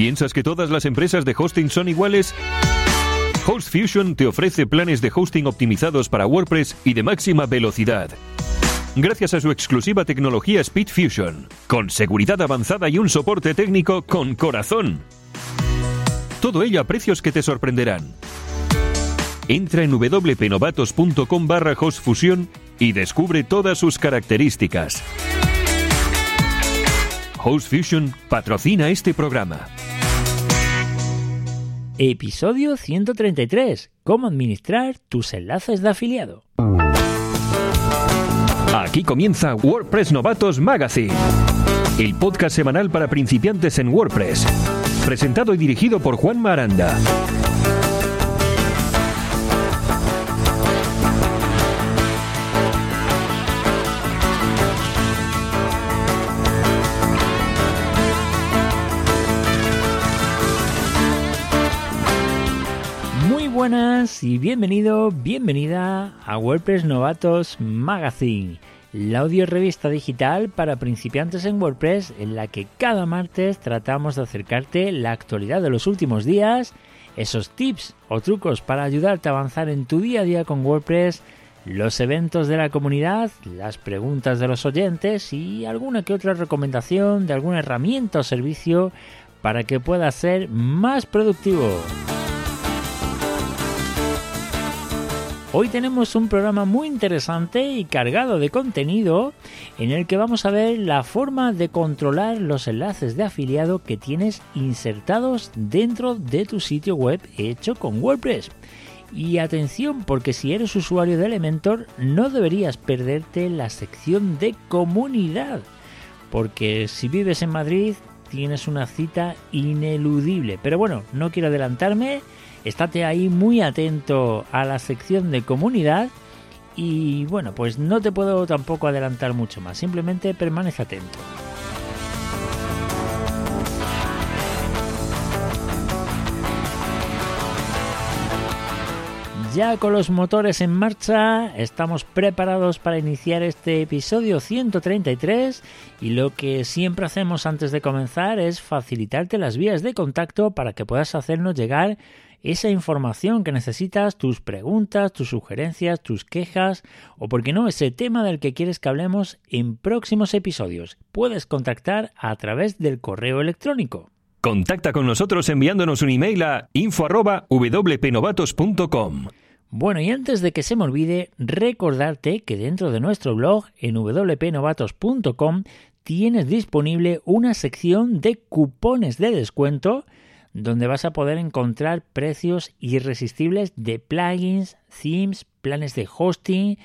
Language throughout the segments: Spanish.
¿Piensas que todas las empresas de hosting son iguales? HostFusion te ofrece planes de hosting optimizados para WordPress y de máxima velocidad. Gracias a su exclusiva tecnología SpeedFusion, con seguridad avanzada y un soporte técnico con corazón. Todo ello a precios que te sorprenderán. Entra en wpnovatos.com barra hostfusion y descubre todas sus características. HostFusion patrocina este programa. Episodio 133. Cómo administrar tus enlaces de afiliado. Aquí comienza WordPress Novatos Magazine, el podcast semanal para principiantes en WordPress, presentado y dirigido por Juan Maranda. Buenas y bienvenido, bienvenida a WordPress Novatos Magazine, la audio revista digital para principiantes en WordPress en la que cada martes tratamos de acercarte la actualidad de los últimos días, esos tips o trucos para ayudarte a avanzar en tu día a día con WordPress, los eventos de la comunidad, las preguntas de los oyentes y alguna que otra recomendación de alguna herramienta o servicio para que puedas ser más productivo. Hoy tenemos un programa muy interesante y cargado de contenido en el que vamos a ver la forma de controlar los enlaces de afiliado que tienes insertados dentro de tu sitio web hecho con WordPress. Y atención porque si eres usuario de Elementor no deberías perderte la sección de comunidad. Porque si vives en Madrid tienes una cita ineludible. Pero bueno, no quiero adelantarme estate ahí muy atento a la sección de comunidad y bueno, pues no te puedo tampoco adelantar mucho más, simplemente permanece atento. Ya con los motores en marcha, estamos preparados para iniciar este episodio 133 y lo que siempre hacemos antes de comenzar es facilitarte las vías de contacto para que puedas hacernos llegar esa información que necesitas, tus preguntas, tus sugerencias, tus quejas o, por qué no, ese tema del que quieres que hablemos en próximos episodios. Puedes contactar a través del correo electrónico. Contacta con nosotros enviándonos un email a info@wpnovatos.com. Bueno, y antes de que se me olvide, recordarte que dentro de nuestro blog en wpnovatos.com tienes disponible una sección de cupones de descuento donde vas a poder encontrar precios irresistibles de plugins, themes, planes de hosting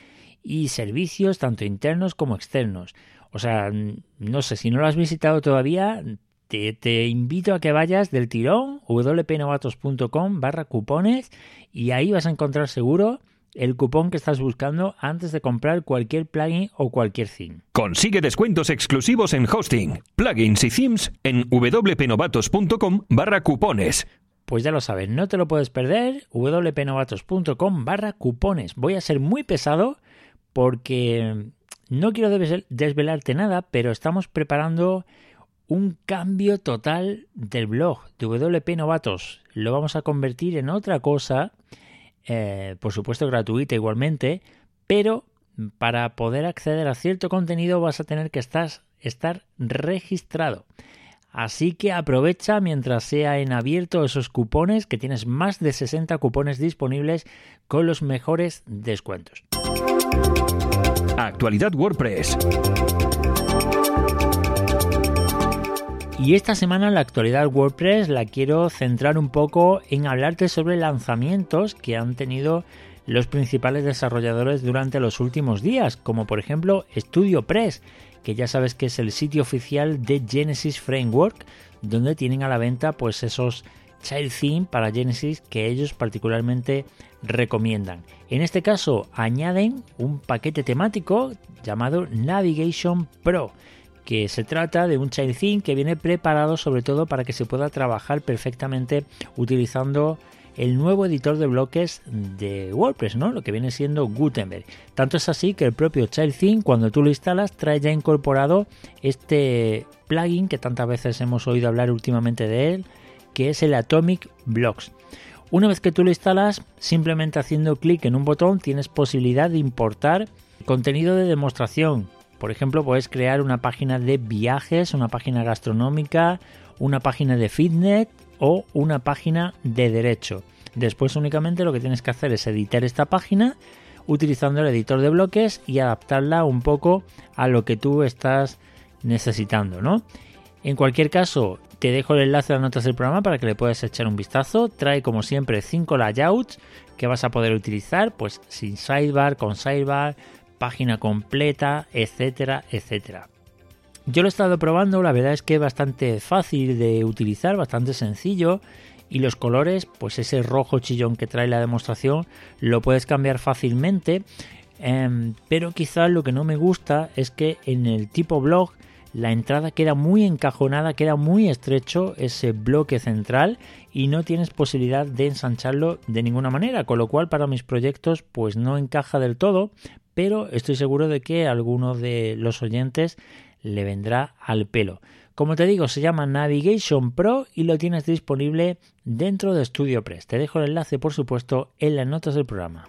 y servicios tanto internos como externos. O sea, no sé, si no lo has visitado todavía, te, te invito a que vayas del tirón wpnovatos.com barra cupones y ahí vas a encontrar seguro el cupón que estás buscando antes de comprar cualquier plugin o cualquier theme. Consigue descuentos exclusivos en hosting, plugins y themes en wpnovatos.com barra cupones. Pues ya lo sabes, no te lo puedes perder, wpnovatos.com barra cupones. Voy a ser muy pesado porque no quiero desvelarte nada, pero estamos preparando un cambio total del blog de WP Novatos. Lo vamos a convertir en otra cosa eh, por supuesto gratuita igualmente, pero para poder acceder a cierto contenido vas a tener que estar, estar registrado. Así que aprovecha mientras sea en abierto esos cupones, que tienes más de 60 cupones disponibles con los mejores descuentos. Actualidad WordPress. Y esta semana la actualidad WordPress la quiero centrar un poco en hablarte sobre lanzamientos que han tenido los principales desarrolladores durante los últimos días, como por ejemplo StudioPress, que ya sabes que es el sitio oficial de Genesis Framework, donde tienen a la venta pues esos child theme para Genesis que ellos particularmente recomiendan. En este caso añaden un paquete temático llamado Navigation Pro que se trata de un theme que viene preparado sobre todo para que se pueda trabajar perfectamente utilizando el nuevo editor de bloques de WordPress, ¿no? Lo que viene siendo Gutenberg. Tanto es así que el propio Child Theme, cuando tú lo instalas, trae ya incorporado este plugin que tantas veces hemos oído hablar últimamente de él, que es el Atomic Blocks. Una vez que tú lo instalas, simplemente haciendo clic en un botón tienes posibilidad de importar contenido de demostración. Por ejemplo, puedes crear una página de viajes, una página gastronómica, una página de fitness o una página de derecho. Después únicamente lo que tienes que hacer es editar esta página utilizando el editor de bloques y adaptarla un poco a lo que tú estás necesitando, ¿no? En cualquier caso, te dejo el enlace a las notas del programa para que le puedas echar un vistazo. Trae como siempre 5 layouts que vas a poder utilizar, pues sin sidebar, con sidebar, página completa, etcétera, etcétera. Yo lo he estado probando, la verdad es que es bastante fácil de utilizar, bastante sencillo y los colores, pues ese rojo chillón que trae la demostración, lo puedes cambiar fácilmente, em, pero quizás lo que no me gusta es que en el tipo blog la entrada queda muy encajonada, queda muy estrecho ese bloque central y no tienes posibilidad de ensancharlo de ninguna manera, con lo cual para mis proyectos pues no encaja del todo, pero estoy seguro de que algunos de los oyentes le vendrá al pelo. Como te digo, se llama Navigation Pro y lo tienes disponible dentro de StudioPress. Te dejo el enlace, por supuesto, en las notas del programa.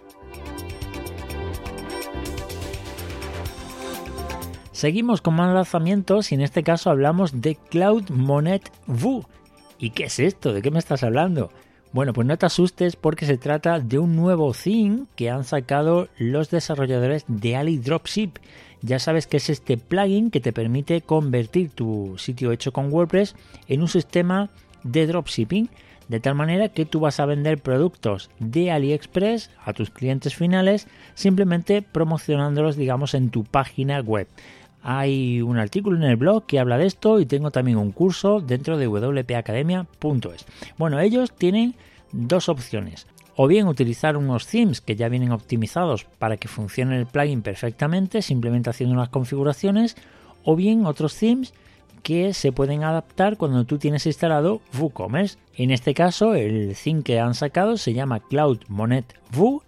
Seguimos con más lanzamientos y en este caso hablamos de Cloud Monet Vue. ¿Y qué es esto? ¿De qué me estás hablando? Bueno, pues no te asustes porque se trata de un nuevo theme que han sacado los desarrolladores de Ali Dropship ya sabes que es este plugin que te permite convertir tu sitio hecho con WordPress en un sistema de dropshipping, de tal manera que tú vas a vender productos de AliExpress a tus clientes finales simplemente promocionándolos, digamos, en tu página web. Hay un artículo en el blog que habla de esto y tengo también un curso dentro de wpacademia.es. Bueno, ellos tienen dos opciones o bien utilizar unos themes que ya vienen optimizados para que funcione el plugin perfectamente, simplemente haciendo unas configuraciones, o bien otros themes que se pueden adaptar cuando tú tienes instalado WooCommerce. En este caso, el theme que han sacado se llama Cloud Monet Woo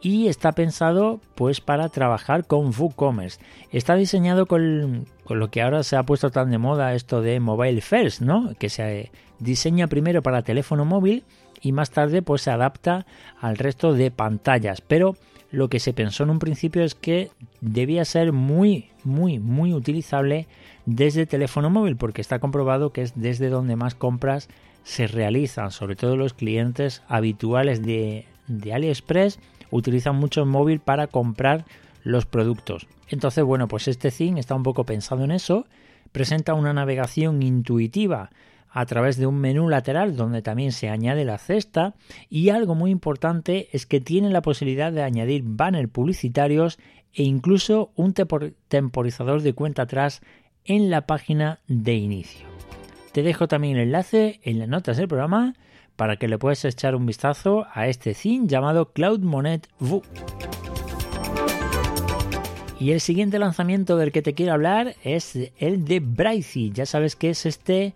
y está pensado pues para trabajar con WooCommerce. Está diseñado con, lo que ahora se ha puesto tan de moda esto de mobile first, ¿no? Que se diseña primero para teléfono móvil y más tarde pues se adapta al resto de pantallas. Pero lo que se pensó en un principio es que debía ser muy, muy, muy utilizable desde teléfono móvil, porque está comprobado que es desde donde más compras se realizan, sobre todo los clientes habituales de AliExpress utilizan mucho el móvil para comprar los productos. Entonces, bueno, pues este theme está un poco pensado en eso, presenta una navegación intuitiva a través de un menú lateral donde también se añade la cesta y algo muy importante es que tiene la posibilidad de añadir banners publicitarios e incluso un temporizador de cuenta atrás en la página de inicio. Te dejo también el enlace en las notas del programa para que le puedas echar un vistazo a este theme llamado Cloud Monet Vue. Y el siguiente lanzamiento del que te quiero hablar es el de Brighty. Ya sabes que es este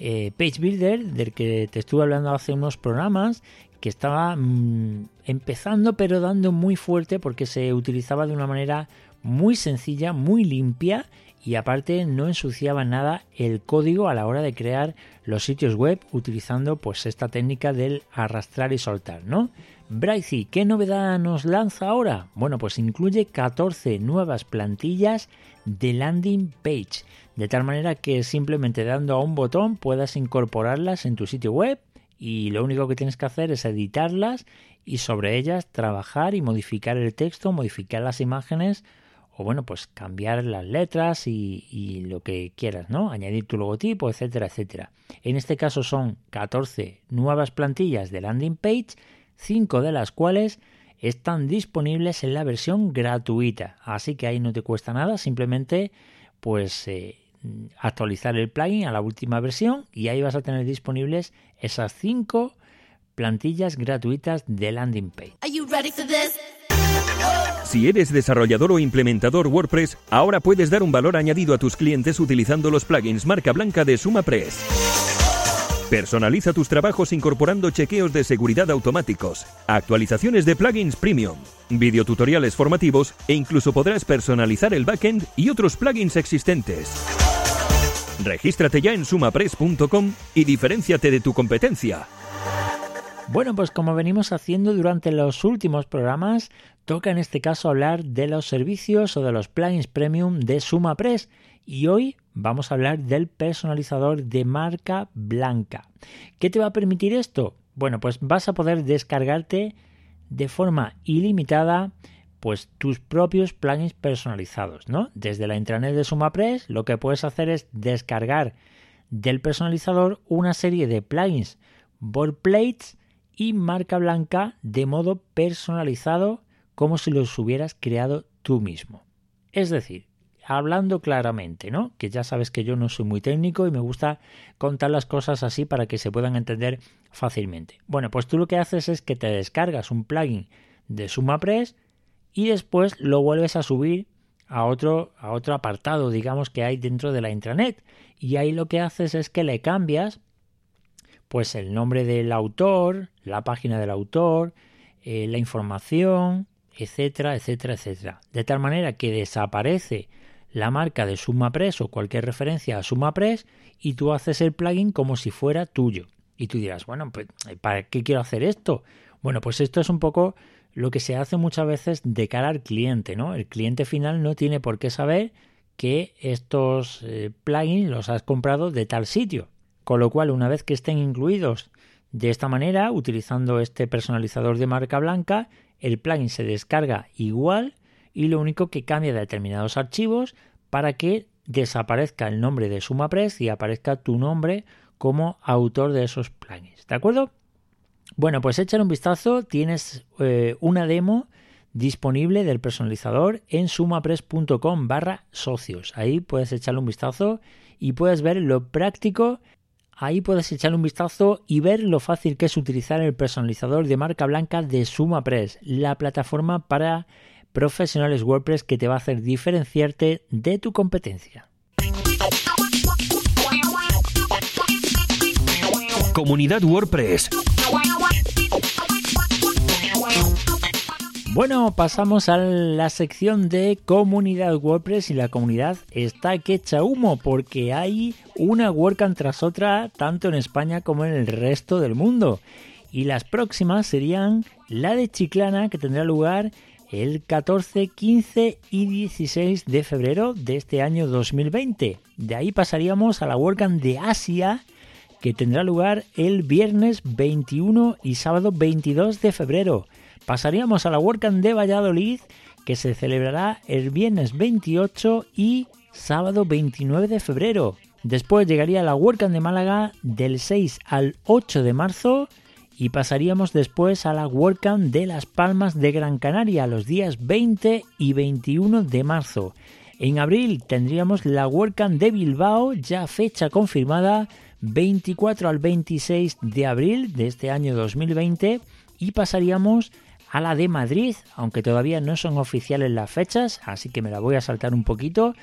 eh, Page Builder, del que te estuve hablando hace unos programas, que estaba mm, empezando pero dando muy fuerte porque se utilizaba de una manera muy sencilla, muy limpia y aparte no ensuciaba nada el código a la hora de crear los sitios web utilizando pues esta técnica del arrastrar y soltar, ¿no? Brighty, ¿qué novedad nos lanza ahora? Bueno, pues incluye 14 nuevas plantillas de landing page de tal manera que simplemente dando a un botón puedas incorporarlas en tu sitio web y lo único que tienes que hacer es editarlas y sobre ellas trabajar y modificar el texto, modificar las imágenes o bueno, pues cambiar las letras y, lo que quieras, ¿no? Añadir tu logotipo, etcétera, etcétera. En este caso son 14 nuevas plantillas de landing page, 5 de las cuales están disponibles en la versión gratuita. Así que ahí no te cuesta nada, simplemente pues eh, actualizar el plugin a la última versión y ahí vas a tener disponibles esas cinco plantillas gratuitas de landing page. Si eres desarrollador o implementador WordPress, ahora puedes dar un valor añadido a tus clientes utilizando los plugins marca blanca de SumaPress. Personaliza tus trabajos incorporando chequeos de seguridad automáticos, actualizaciones de plugins premium, videotutoriales formativos e incluso podrás personalizar el backend y otros plugins existentes. Regístrate ya en sumapress.com y diferenciate de tu competencia. Bueno, pues como venimos haciendo durante los últimos programas, toca en este caso hablar de los servicios o de los plugins premium de SumaPress y hoy vamos a hablar del personalizador de marca blanca. ¿Qué te va a permitir esto? Bueno, pues vas a poder descargarte de forma ilimitada pues tus propios plugins personalizados, ¿no? Desde la intranet de SumaPress lo que puedes hacer es descargar del personalizador una serie de plugins board plates y marca blanca de modo personalizado como si los hubieras creado tú mismo. Es decir, hablando claramente, ¿no? Que ya sabes que yo no soy muy técnico y me gusta contar las cosas así para que se puedan entender fácilmente. Bueno, pues tú lo que haces es que te descargas un plugin de SumaPress y después lo vuelves a subir a otro, a otro apartado, digamos, que hay dentro de la intranet. Y ahí lo que haces es que le cambias pues el nombre del autor, la página del autor, eh, la información, etcétera, etcétera, etcétera. De tal manera que desaparece la marca de SumaPress o cualquier referencia a SumaPress y tú haces el plugin como si fuera tuyo. Y tú dirás, bueno, pues ¿para qué quiero hacer esto? Bueno, pues esto es un poco lo que se hace muchas veces de cara al cliente, ¿no? El cliente final no tiene por qué saber que estos eh, plugins los has comprado de tal sitio. Con lo cual, una vez que estén incluidos de esta manera, utilizando este personalizador de marca blanca, el plugin se descarga igual y lo único que cambia de determinados archivos para que desaparezca el nombre de SumaPress y aparezca tu nombre como autor de esos plugins. ¿De acuerdo? Bueno, pues échale un vistazo. Tienes eh, una demo disponible del personalizador en sumapress.com barra socios. Ahí puedes echarle un vistazo y puedes ver lo práctico. Ahí puedes echarle un vistazo y ver lo fácil que es utilizar el personalizador de marca blanca de SumaPress, la plataforma para profesionales WordPress que te va a hacer diferenciarte de tu competencia. Comunidad WordPress. Bueno, pasamos a la sección de comunidad WordPress y la comunidad está que echa humo porque hay una WordCamp tras otra tanto en España como en el resto del mundo. Y las próximas serían la de Chiclana que tendrá lugar el 14, 15 y 16 de febrero de este año 2020. De ahí pasaríamos a la WordCamp de Asia, que tendrá lugar el viernes 21 y sábado 22 de febrero. Pasaríamos a la WordCamp de Valladolid, que se celebrará el viernes 28 y sábado 29 de febrero. Después llegaría la WordCamp de Málaga del 6 al 8 de marzo y pasaríamos después a la WordCamp de Las Palmas de Gran Canaria los días 20 y 21 de marzo. En abril tendríamos la WordCamp de Bilbao, ya fecha confirmada, 24 al 26 de abril de este año 2020 y pasaríamos a la de Madrid, aunque todavía no son oficiales las fechas, así que me la voy a saltar un poquito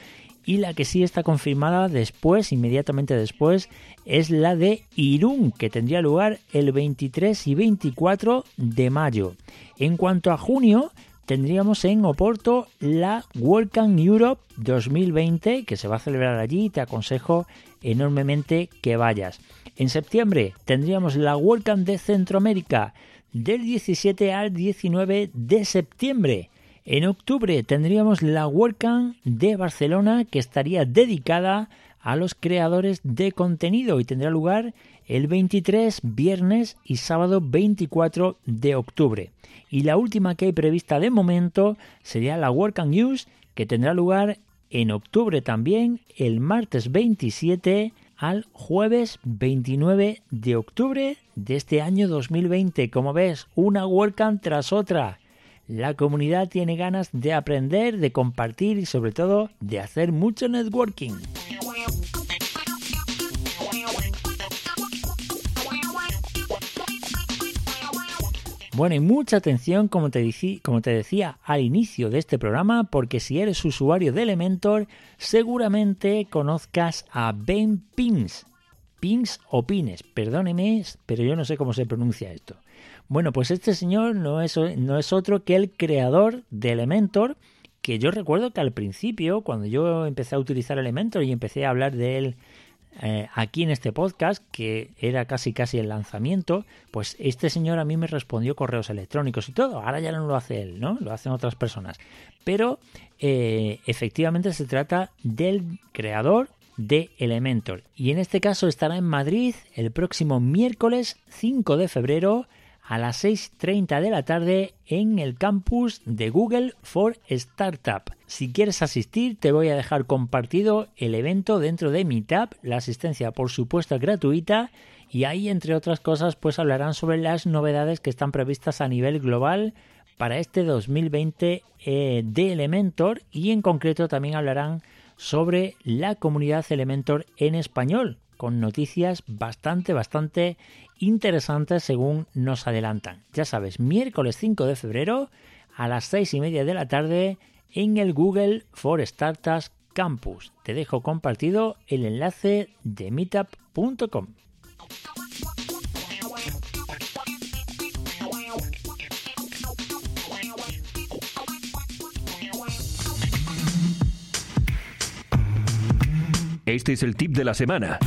y la que sí está confirmada después, inmediatamente después, es la de Irún, que tendría lugar el 23 y 24 de mayo. En cuanto a junio, tendríamos en Oporto la WordCamp Europe 2020, que se va a celebrar allí, te aconsejo enormemente que vayas. En septiembre tendríamos la WordCamp de Centroamérica del 17 al 19 de septiembre. En octubre tendríamos la WordCamp de Barcelona que estaría dedicada a los creadores de contenido y tendrá lugar el 23, viernes y sábado 24 de octubre. Y la última que hay prevista de momento sería la WordCamp News que tendrá lugar en octubre también, el martes 27 al jueves 29 de octubre de este año 2020. Como ves, una WordCamp tras otra. La comunidad tiene ganas de aprender, de compartir y sobre todo de hacer mucho networking. Bueno, y mucha atención, como te, decía al inicio de este programa, porque si eres usuario de Elementor, seguramente conozcas a Ben Pins. Pins o Pines, perdóneme, pero yo no sé cómo se pronuncia esto. Bueno, pues este señor no es, no es otro que el creador de Elementor, que yo recuerdo que al principio, cuando yo empecé a utilizar Elementor y empecé a hablar de él eh, aquí en este podcast, que era casi casi el lanzamiento, pues este señor a mí me respondió correos electrónicos y todo. Ahora ya no lo hace él, ¿no? Lo hacen otras personas. Pero eh, efectivamente se trata del creador de Elementor. Y en este caso estará en Madrid el próximo miércoles 5 de febrero a las 6.30 de la tarde en el campus de Google for Startup. Si quieres asistir, te voy a dejar compartido el evento dentro de Meetup, la asistencia por supuesto gratuita y ahí entre otras cosas pues hablarán sobre las novedades que están previstas a nivel global para este 2020 eh, de Elementor y en concreto también hablarán sobre la comunidad Elementor en español con noticias bastante, bastante interesantes según nos adelantan. Ya sabes, miércoles 5 de febrero a las 6 y media de la tarde en el Google for Startups Campus. Te dejo compartido el enlace de meetup.com. Este es el tip de la semana.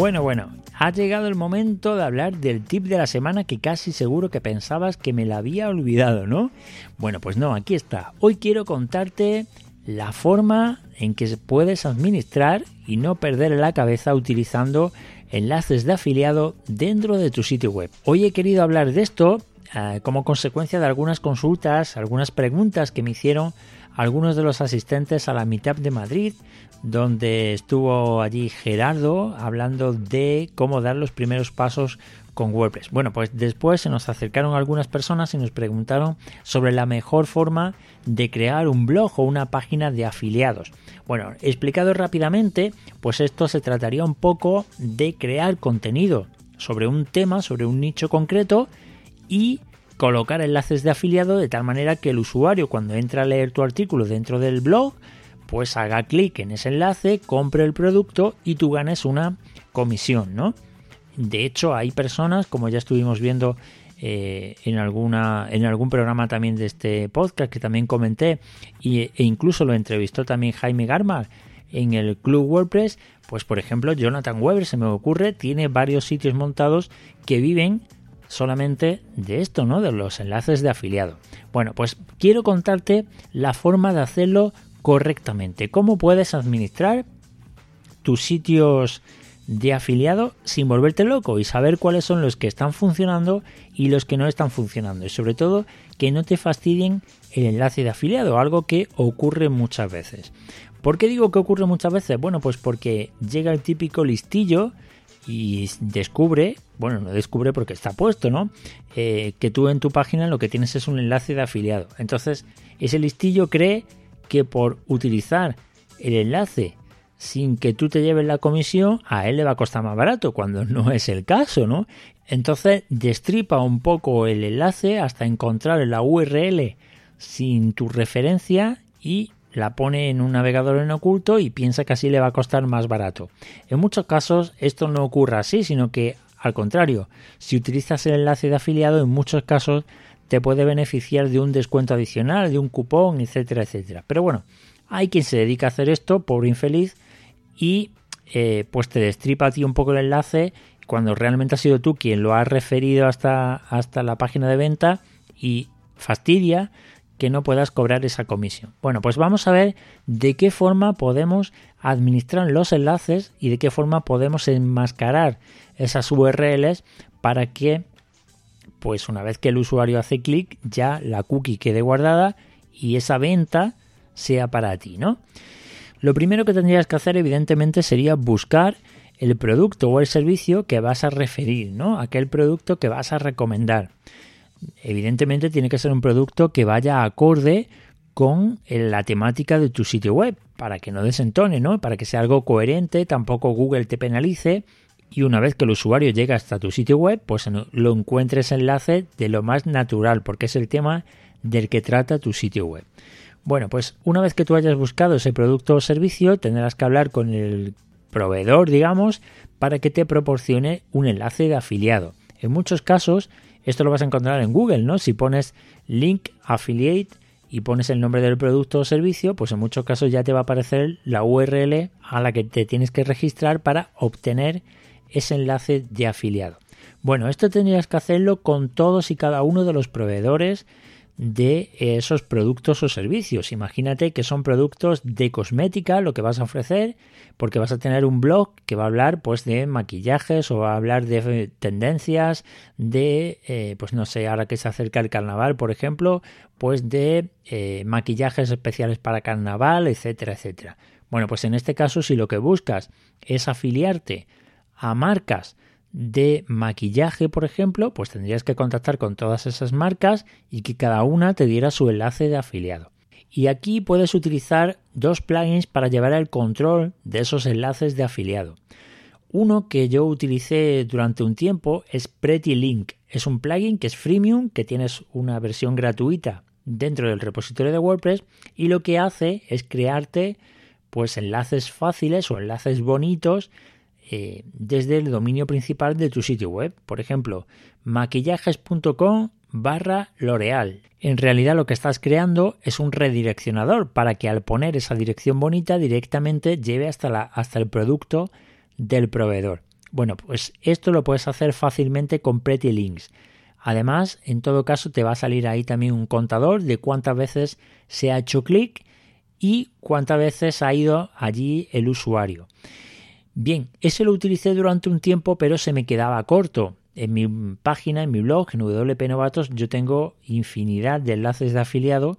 Bueno, bueno, ha llegado el momento de hablar del tip de la semana que casi seguro que pensabas que me la había olvidado, ¿no? Bueno, pues no, aquí está. Hoy quiero contarte la forma en que puedes administrar y no perder la cabeza utilizando enlaces de afiliado dentro de tu sitio web. Hoy he querido hablar de esto eh, como consecuencia de algunas consultas, algunas preguntas que me hicieron algunos de los asistentes a la Meetup de Madrid donde estuvo allí Gerardo hablando de cómo dar los primeros pasos con WordPress. Bueno, pues después se nos acercaron algunas personas y nos preguntaron sobre la mejor forma de crear un blog o una página de afiliados. Bueno, explicado rápidamente, pues esto se trataría un poco de crear contenido sobre un tema, sobre un nicho concreto y colocar enlaces de afiliado de tal manera que el usuario cuando entra a leer tu artículo dentro del blog pues haga clic en ese enlace, compre el producto y tú ganes una comisión, ¿no? De hecho, hay personas, como ya estuvimos viendo eh, en, alguna, en algún programa también de este podcast que también comenté, y, e incluso lo entrevistó también Jaime Garmar en el Club WordPress, pues por ejemplo Jonathan Weber, se me ocurre, tiene varios sitios montados que viven solamente de esto, ¿no? De los enlaces de afiliado. Bueno, pues quiero contarte la forma de hacerlo correctamente. ¿Cómo puedes administrar tus sitios de afiliado sin volverte loco y saber cuáles son los que están funcionando y los que no están funcionando? Y sobre todo que no te fastidien el enlace de afiliado, algo que ocurre muchas veces. ¿Por qué digo que ocurre muchas veces? Bueno, pues porque llega el típico listillo y descubre, bueno, no descubre porque está puesto, ¿no? Eh, que tú en tu página lo que tienes es un enlace de afiliado. Entonces, ese listillo cree que por utilizar el enlace sin que tú te lleves la comisión, a él le va a costar más barato, cuando no es el caso, ¿no? Entonces destripa un poco el enlace hasta encontrar la URL sin tu referencia y la pone en un navegador en oculto y piensa que así le va a costar más barato. En muchos casos esto no ocurre así, sino que al contrario, si utilizas el enlace de afiliado, en muchos casos te puede beneficiar de un descuento adicional, de un cupón, etcétera, etcétera. Pero bueno, hay quien se dedica a hacer esto, pobre infeliz, y eh, pues te destripa a ti un poco el enlace cuando realmente has sido tú quien lo has referido hasta, hasta la página de venta y fastidia que no puedas cobrar esa comisión. Bueno, pues vamos a ver de qué forma podemos administrar los enlaces y de qué forma podemos enmascarar esas URLs para que pues una vez que el usuario hace clic, ya la cookie quede guardada y esa venta sea para ti, ¿no? Lo primero que tendrías que hacer, evidentemente, sería buscar el producto o el servicio que vas a referir, ¿no? Aquel producto que vas a recomendar. Evidentemente tiene que ser un producto que vaya acorde con la temática de tu sitio web, para que no desentone, ¿no? Para que sea algo coherente, tampoco Google te penalice y una vez que el usuario llega hasta tu sitio web, pues lo encuentres enlace de lo más natural, porque es el tema del que trata tu sitio web. Bueno, pues una vez que tú hayas buscado ese producto o servicio, tendrás que hablar con el proveedor, digamos, para que te proporcione un enlace de afiliado. En muchos casos, esto lo vas a encontrar en Google, ¿no? Si pones link affiliate y pones el nombre del producto o servicio, pues en muchos casos ya te va a aparecer la URL a la que te tienes que registrar para obtener ese enlace de afiliado. Bueno, esto tendrías que hacerlo con todos y cada uno de los proveedores de esos productos o servicios. Imagínate que son productos de cosmética lo que vas a ofrecer, porque vas a tener un blog que va a hablar pues de maquillajes o va a hablar de tendencias, de eh, pues no sé, ahora que se acerca el carnaval, por ejemplo, pues de eh, maquillajes especiales para carnaval, etcétera, etcétera. Bueno, pues en este caso, si lo que buscas es afiliarte a marcas de maquillaje, por ejemplo, pues tendrías que contactar con todas esas marcas y que cada una te diera su enlace de afiliado. Y aquí puedes utilizar dos plugins para llevar el control de esos enlaces de afiliado. Uno que yo utilicé durante un tiempo es Pretty Link. Es un plugin que es freemium, que tienes una versión gratuita dentro del repositorio de WordPress y lo que hace es crearte pues enlaces fáciles o enlaces bonitos eh, desde el dominio principal de tu sitio web. Por ejemplo, maquillajes.com barra L'Oreal. En realidad lo que estás creando es un redireccionador para que al poner esa dirección bonita directamente lleve hasta, hasta el producto del proveedor. Bueno, pues esto lo puedes hacer fácilmente con Pretty Links. Además, en todo caso, te va a salir ahí también un contador de cuántas veces se ha hecho clic y cuántas veces ha ido allí el usuario. Bien, ese lo utilicé durante un tiempo, pero se me quedaba corto. En mi página, en mi blog, en WP Novatos, yo tengo infinidad de enlaces de afiliado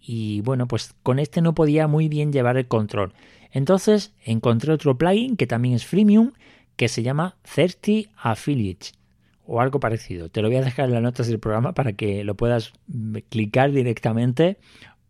y bueno, pues con este no podía muy bien llevar el control. Entonces encontré otro plugin que también es freemium que se llama 30 Affiliates o algo parecido. Te lo voy a dejar en las notas del programa para que lo puedas clicar directamente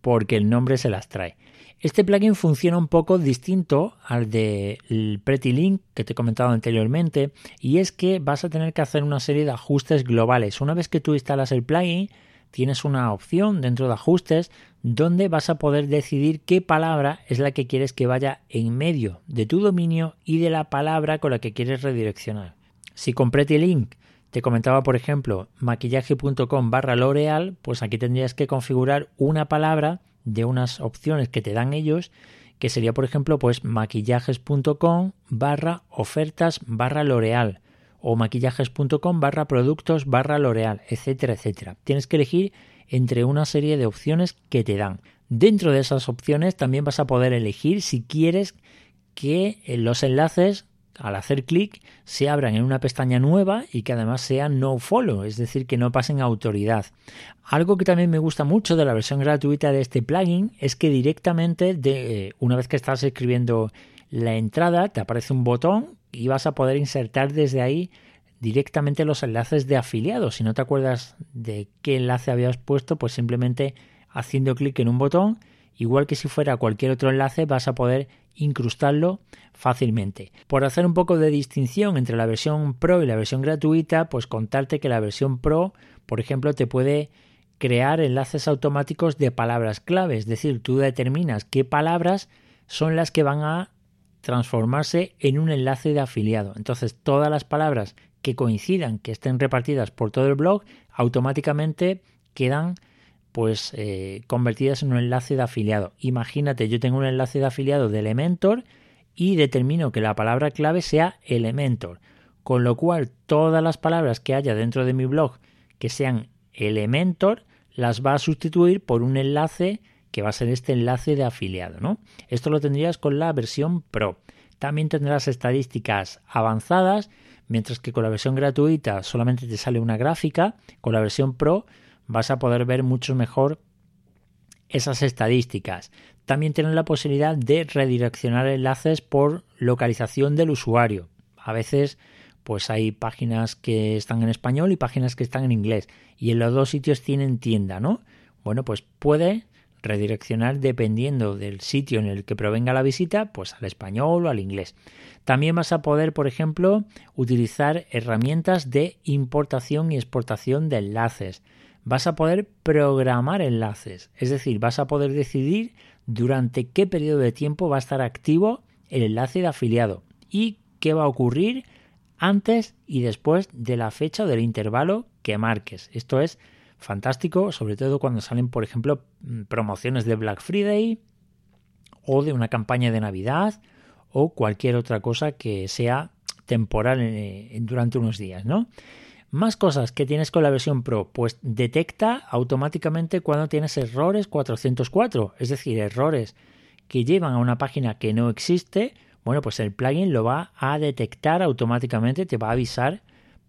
porque el nombre se las trae. Este plugin funciona un poco distinto al del Pretty Link que te he comentado anteriormente y es que vas a tener que hacer una serie de ajustes globales. Una vez que tú instalas el plugin, tienes una opción dentro de ajustes donde vas a poder decidir qué palabra es la que quieres que vaya en medio de tu dominio y de la palabra con la que quieres redireccionar. Si con Pretty Link te comentaba, por ejemplo, maquillaje.com barra L'Oreal, pues aquí tendrías que configurar una palabra de unas opciones que te dan ellos, que sería, por ejemplo, pues maquillajes.com barra ofertas barra L'Oreal o maquillajes.com barra productos barra L'Oreal, etcétera, etcétera. Tienes que elegir entre una serie de opciones que te dan. Dentro de esas opciones también vas a poder elegir si quieres que los enlaces al hacer clic se abran en una pestaña nueva y que además sean no follow, es decir, que no pasen autoridad. Algo que también me gusta mucho de la versión gratuita de este plugin es que directamente de una vez que estás escribiendo la entrada te aparece un botón y vas a poder insertar desde ahí directamente los enlaces de afiliados. Si no te acuerdas de qué enlace habías puesto, pues simplemente haciendo clic en un botón igual que si fuera cualquier otro enlace vas a poder incrustarlo fácilmente. Por hacer un poco de distinción entre la versión Pro y la versión gratuita, pues contarte que la versión Pro, por ejemplo, te puede crear enlaces automáticos de palabras clave, es decir, tú determinas qué palabras son las que van a transformarse en un enlace de afiliado. Entonces, todas las palabras que coincidan, que estén repartidas por todo el blog, automáticamente quedan pues eh, convertidas en un enlace de afiliado. Imagínate, yo tengo un enlace de afiliado de Elementor y determino que la palabra clave sea Elementor, con lo cual todas las palabras que haya dentro de mi blog que sean Elementor las va a sustituir por un enlace que va a ser este enlace de afiliado, ¿no? Esto lo tendrías con la versión Pro. También tendrás estadísticas avanzadas, mientras que con la versión gratuita solamente te sale una gráfica, con la versión Pro vas a poder ver mucho mejor esas estadísticas. También tienen la posibilidad de redireccionar enlaces por localización del usuario. A veces pues hay páginas que están en español y páginas que están en inglés y en los dos sitios tienen tienda, ¿no? Bueno, pues puede redireccionar dependiendo del sitio en el que provenga la visita, pues al español o al inglés. También vas a poder, por ejemplo, utilizar herramientas de importación y exportación de enlaces. Vas a poder programar enlaces, es decir, vas a poder decidir durante qué periodo de tiempo va a estar activo el enlace de afiliado y qué va a ocurrir antes y después de la fecha o del intervalo que marques. Esto es fantástico, sobre todo cuando salen, por ejemplo, mm, promociones de Black Friday o de una campaña de Navidad o cualquier otra cosa que sea temporal eh, durante unos días, ¿no? Más cosas que tienes con la versión Pro, pues detecta automáticamente cuando tienes errores 404, es decir, errores que llevan a una página que no existe, bueno, pues el plugin lo va a detectar automáticamente, te va a avisar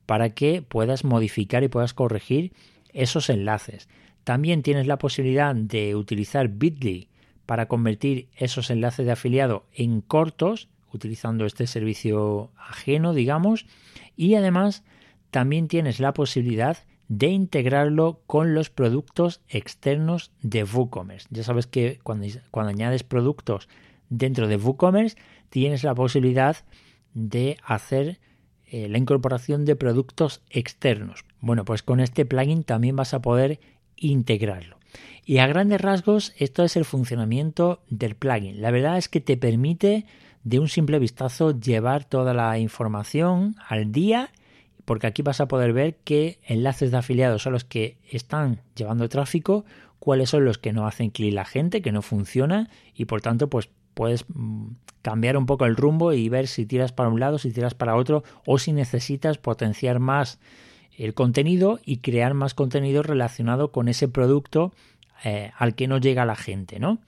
para que puedas modificar y puedas corregir esos enlaces. También tienes la posibilidad de utilizar Bitly para convertir esos enlaces de afiliado en cortos, utilizando este servicio ajeno, digamos, y además también tienes la posibilidad de integrarlo con los productos externos de WooCommerce. Ya sabes que cuando, añades productos dentro de WooCommerce tienes la posibilidad de hacer eh, la incorporación de productos externos. Bueno, pues con este plugin también vas a poder integrarlo. Y a grandes rasgos, esto es el funcionamiento del plugin. La verdad es que te permite de un simple vistazo llevar toda la información al día, porque aquí vas a poder ver qué enlaces de afiliados son los que están llevando tráfico, cuáles son los que no hacen clic la gente, que no funciona, y por tanto, pues puedes mm, cambiar un poco el rumbo y ver si tiras para un lado, si tiras para otro, o si necesitas potenciar más el contenido y crear más contenido relacionado con ese producto eh, al que no llega la gente, ¿no?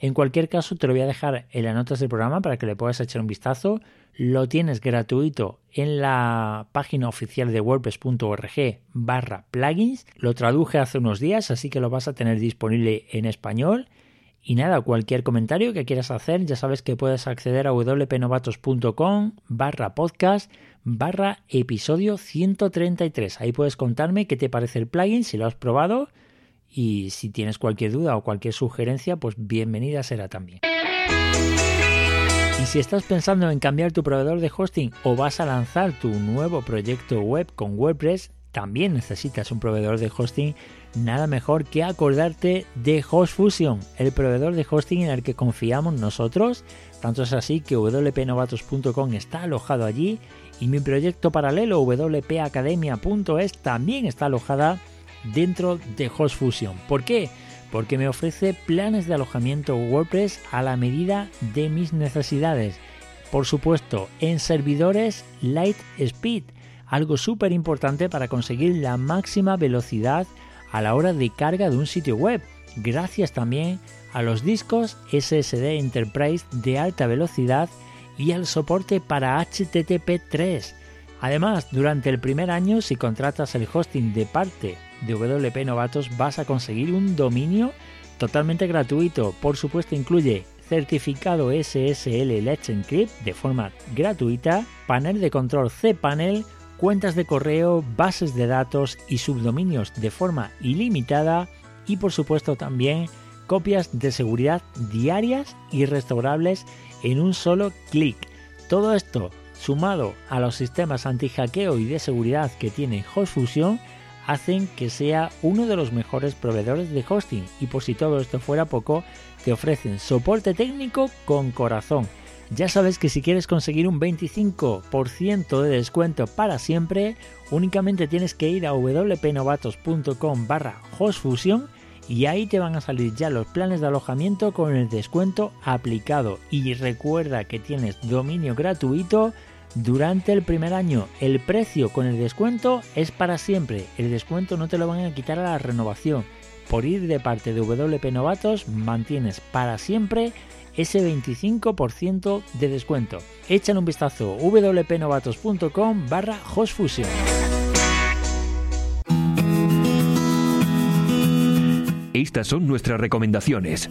En cualquier caso, te lo voy a dejar en las notas del programa para que le puedas echar un vistazo. Lo tienes gratuito en la página oficial de wordpress.org barra plugins. Lo traduje hace unos días, así que lo vas a tener disponible en español. Y nada, cualquier comentario que quieras hacer, ya sabes que puedes acceder a wpnovatos.com barra podcast barra episodio 133. Ahí puedes contarme qué te parece el plugin, si lo has probado y si tienes cualquier duda o cualquier sugerencia, pues bienvenida será también. Y si estás pensando en cambiar tu proveedor de hosting o vas a lanzar tu nuevo proyecto web con WordPress, también necesitas un proveedor de hosting, nada mejor que acordarte de HostFusion, el proveedor de hosting en el que confiamos nosotros. Tanto es así que wpnovatos.com está alojado allí y mi proyecto paralelo wpacademia.es también está alojada dentro de HostFusion. ¿Por qué? Porque me ofrece planes de alojamiento WordPress a la medida de mis necesidades. Por supuesto, en servidores Lightspeed, algo súper importante para conseguir la máxima velocidad a la hora de carga de un sitio web, gracias también a los discos SSD Enterprise de alta velocidad y al soporte para HTTP 3. Además, durante el primer año, si contratas el hosting de parte de WP Novatos vas a conseguir un dominio totalmente gratuito. Por supuesto incluye certificado SSL Let's Encrypt de forma gratuita, panel de control cPanel, cuentas de correo, bases de datos y subdominios de forma ilimitada y por supuesto también copias de seguridad diarias y restaurables en un solo clic. Todo esto sumado a los sistemas anti-hackeo y de seguridad que tiene HostFusion hacen que sea uno de los mejores proveedores de hosting y por si todo esto fuera poco, te ofrecen soporte técnico con corazón. Ya sabes que si quieres conseguir un 25% de descuento para siempre, únicamente tienes que ir a wpnovatos.com barra hostfusion y ahí te van a salir ya los planes de alojamiento con el descuento aplicado. Y recuerda que tienes dominio gratuito durante el primer año. El precio con el descuento es para siempre. El descuento no te lo van a quitar a la renovación. Por ir de parte de WP Novatos mantienes para siempre ese 25% de descuento. Échale un vistazo wpnovatos.com barra hostfusion. Estas son nuestras recomendaciones.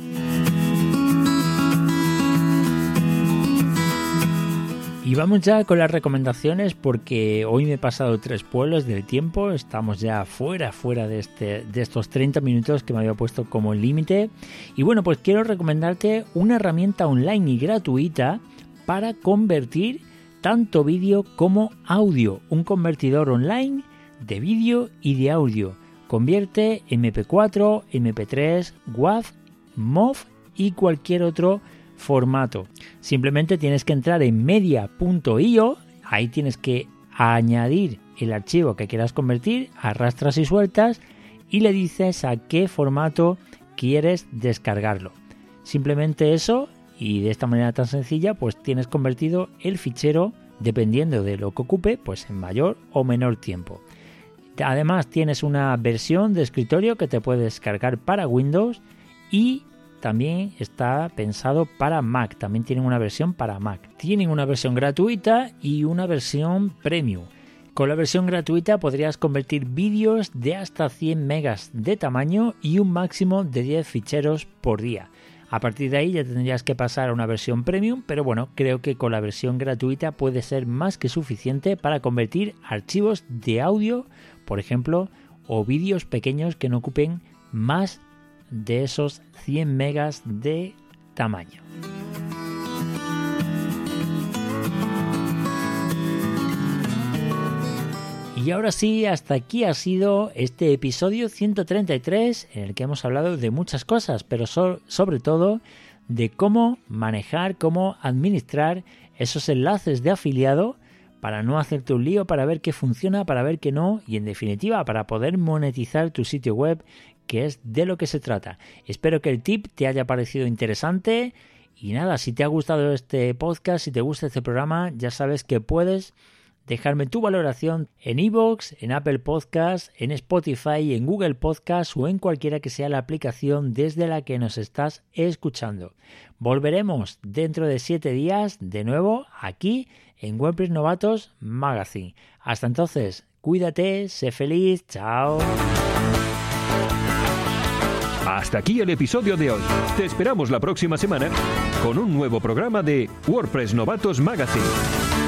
Y vamos ya con las recomendaciones porque hoy me he pasado tres pueblos del tiempo, estamos ya fuera, fuera de, este, de estos 30 minutos que me había puesto como límite. Y bueno, pues quiero recomendarte una herramienta online y gratuita para convertir tanto vídeo como audio, un convertidor online de vídeo y de audio. Convierte MP4, MP3, WAV, MOV y cualquier otro formato. Simplemente tienes que entrar en media.io, ahí tienes que añadir el archivo que quieras convertir, arrastras y sueltas y le dices a qué formato quieres descargarlo. Simplemente eso y de esta manera tan sencilla pues tienes convertido el fichero dependiendo de lo que ocupe pues en mayor o menor tiempo. Además tienes una versión de escritorio que te puedes descargar para Windows y también está pensado para Mac, también tienen una versión para Mac. Tienen una versión gratuita y una versión premium. Con la versión gratuita podrías convertir vídeos de hasta 100 megas de tamaño y un máximo de 10 ficheros por día. A partir de ahí ya tendrías que pasar a una versión premium, pero bueno, creo que con la versión gratuita puede ser más que suficiente para convertir archivos de audio, por ejemplo, o vídeos pequeños que no ocupen más de esos 100 megas de tamaño. Y ahora sí, hasta aquí ha sido este episodio 133 en el que hemos hablado de muchas cosas, pero sobre todo de cómo manejar, cómo administrar esos enlaces de afiliado para no hacerte un lío, para ver qué funciona, para ver qué no y en definitiva para poder monetizar tu sitio web que es de lo que se trata. Espero que el tip te haya parecido interesante y nada, si te ha gustado este podcast, si te gusta este programa, ya sabes que puedes dejarme tu valoración en iVoox, en Apple Podcasts, en Spotify, en Google Podcasts o en cualquiera que sea la aplicación desde la que nos estás escuchando. Volveremos dentro de siete días de nuevo aquí en WordPress Novatos Magazine. Hasta entonces, cuídate, sé feliz, chao. Hasta aquí el episodio de hoy. Te esperamos la próxima semana con un nuevo programa de WordPress Novatos Magazine.